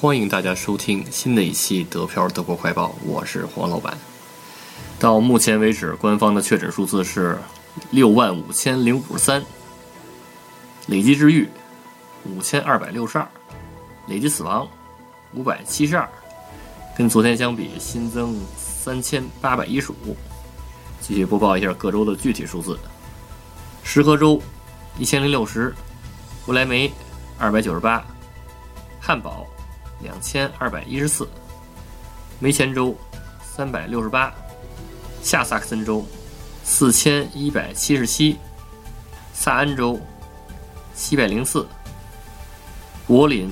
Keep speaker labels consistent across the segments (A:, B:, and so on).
A: 欢迎大家收听新的一期德漂德国快报，我是黄老板。到目前为止，官方的确诊数字是六万五千零五十三，累计治愈五千二百六十二，累计死亡五百七十二，跟昨天相比新增三千八百一十五。继续播报一下各州的具体数字：石河州一千零六十，不来梅二百九十八，汉堡。两千二百一十四，梅前州三百六十八，下萨克森州四千一百七十七，萨恩州七百零四，柏林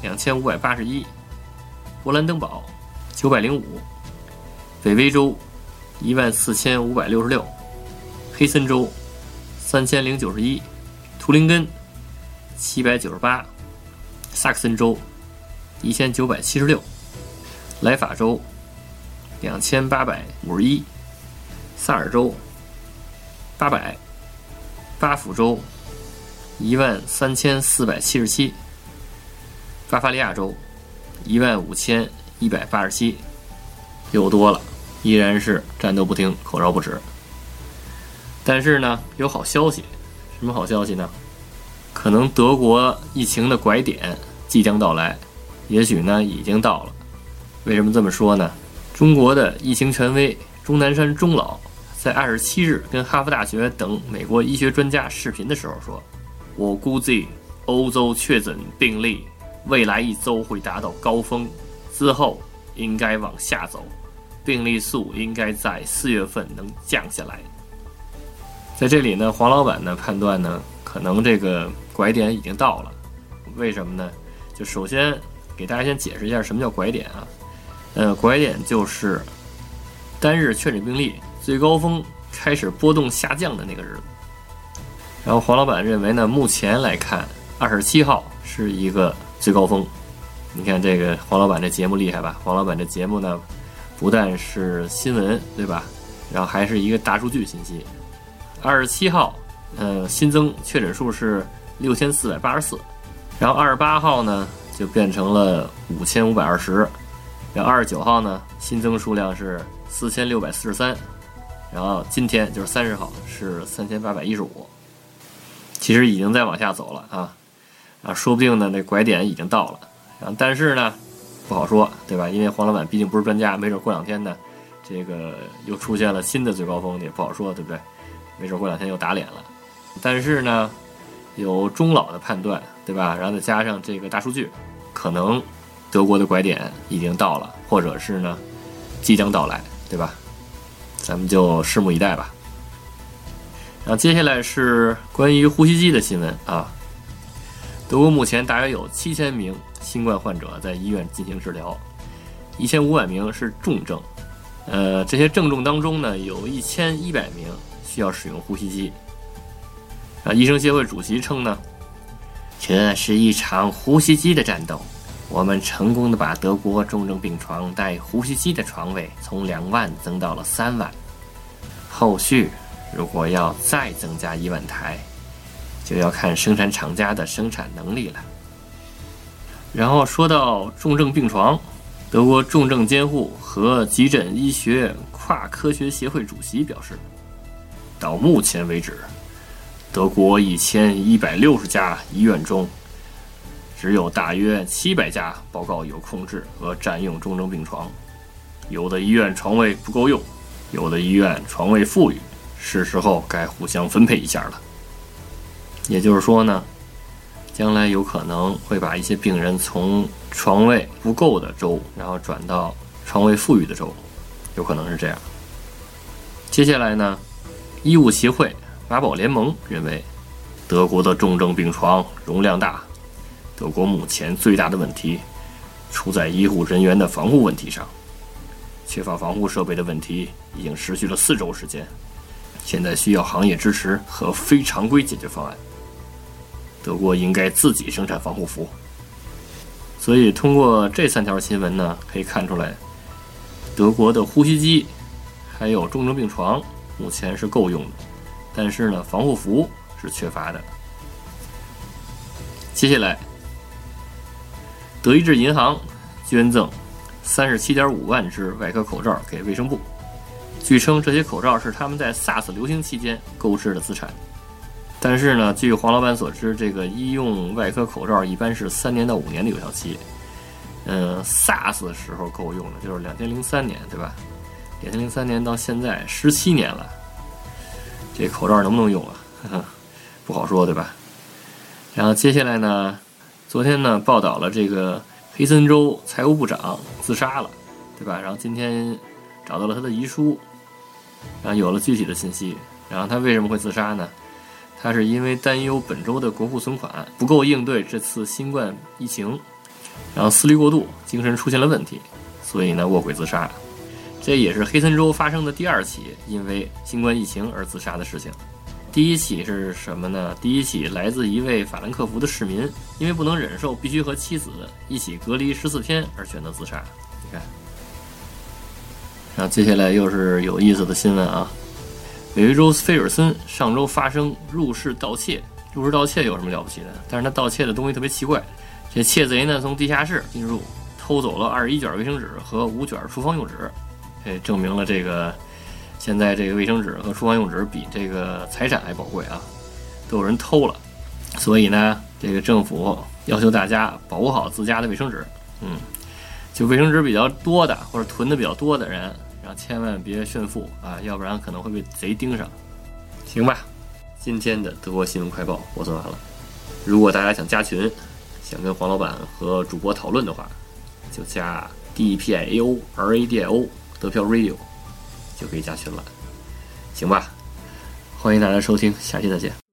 A: 两千五百八十一，勃兰登堡九百零五，北威州一万四千五百六十六，黑森州三千零九十一，图林根七百九十八，萨克森州。一千九百七十六，莱法州两千八百五十一，萨尔州八百，巴甫州一万三千四百七十七，巴伐利亚州一万五千一百八十七，又多了，依然是战斗不停，口哨不止。但是呢，有好消息，什么好消息呢？可能德国疫情的拐点即将到来。也许呢，已经到了。为什么这么说呢？中国的疫情权威钟南山钟老在二十七日跟哈佛大学等美国医学专家视频的时候说：“我估计欧洲确诊病例未来一周会达到高峰，之后应该往下走，病例数应该在四月份能降下来。”在这里呢，黄老板呢判断呢，可能这个拐点已经到了。为什么呢？就首先。给大家先解释一下什么叫拐点啊？呃，拐点就是单日确诊病例最高峰开始波动下降的那个日子。然后黄老板认为呢，目前来看，二十七号是一个最高峰。你看这个黄老板这节目厉害吧？黄老板这节目呢，不但是新闻对吧？然后还是一个大数据信息。二十七号，呃，新增确诊数是六千四百八十四。然后二十八号呢？就变成了五千五百二十，然后二十九号呢，新增数量是四千六百四十三，然后今天就是三十号是三千八百一十五，其实已经在往下走了啊，啊，说不定呢那拐点已经到了，然后但是呢不好说，对吧？因为黄老板毕竟不是专家，没准过两天呢，这个又出现了新的最高峰，也不好说，对不对？没准过两天又打脸了，但是呢，有中老的判断，对吧？然后再加上这个大数据。可能德国的拐点已经到了，或者是呢即将到来，对吧？咱们就拭目以待吧。然后接下来是关于呼吸机的新闻啊。德国目前大约有七千名新冠患者在医院进行治疗，一千五百名是重症。呃，这些症状当中呢，有一千一百名需要使用呼吸机。啊，医生协会主席称呢。这是一场呼吸机的战斗，我们成功的把德国重症病床带呼吸机的床位从两万增到了三万。后续如果要再增加一万台，就要看生产厂家的生产能力了。然后说到重症病床，德国重症监护和急诊医学跨科学协会主席表示，到目前为止。德国一千一百六十家医院中，只有大约七百家报告有控制和占用重症病床，有的医院床位不够用，有的医院床位富裕，是时候该互相分配一下了。也就是说呢，将来有可能会把一些病人从床位不够的州，然后转到床位富裕的州，有可能是这样。接下来呢，医务协会。马宝联盟认为，德国的重症病床容量大。德国目前最大的问题出在医护人员的防护问题上，缺乏防护设备的问题已经持续了四周时间，现在需要行业支持和非常规解决方案。德国应该自己生产防护服。所以，通过这三条新闻呢，可以看出来，德国的呼吸机还有重症病床目前是够用的。但是呢，防护服是缺乏的。接下来，德意志银行捐赠三十七点五万只外科口罩给卫生部，据称这些口罩是他们在 SARS 流行期间购置的资产。但是呢，据黄老板所知，这个医用外科口罩一般是三年到五年的有效期。嗯，SARS 的时候够用的，就是两千零三年，对吧？两千零三年到现在十七年了，这口罩能不能用啊？不好说，对吧？然后接下来呢，昨天呢报道了这个黑森州财务部长自杀了，对吧？然后今天找到了他的遗书，然后有了具体的信息。然后他为什么会自杀呢？他是因为担忧本周的国库存款不够应对这次新冠疫情。然后思虑过度，精神出现了问题，所以呢卧轨自杀。这也是黑森州发生的第二起因为新冠疫情而自杀的事情。第一起是什么呢？第一起来自一位法兰克福的市民，因为不能忍受必须和妻子一起隔离十四天而选择自杀。你看，然后接下来又是有意思的新闻啊！纽约州菲尔森上周发生入室盗窃，入室盗窃有什么了不起的？但是他盗窃的东西特别奇怪。这窃贼呢，从地下室进入，偷走了二十一卷卫生纸和五卷厨房用纸，这证明了这个现在这个卫生纸和厨房用纸比这个财产还宝贵啊，都有人偷了。所以呢，这个政府要求大家保护好自家的卫生纸。嗯，就卫生纸比较多的或者囤的比较多的人，然后千万别炫富啊，要不然可能会被贼盯上。行吧，今天的德国新闻快报我做完了。如果大家想加群，想跟黄老板和主播讨论的话，就加 D P I A O R A D I O 得票 Radio，就可以加群了，行吧？欢迎大家收听，下期再见。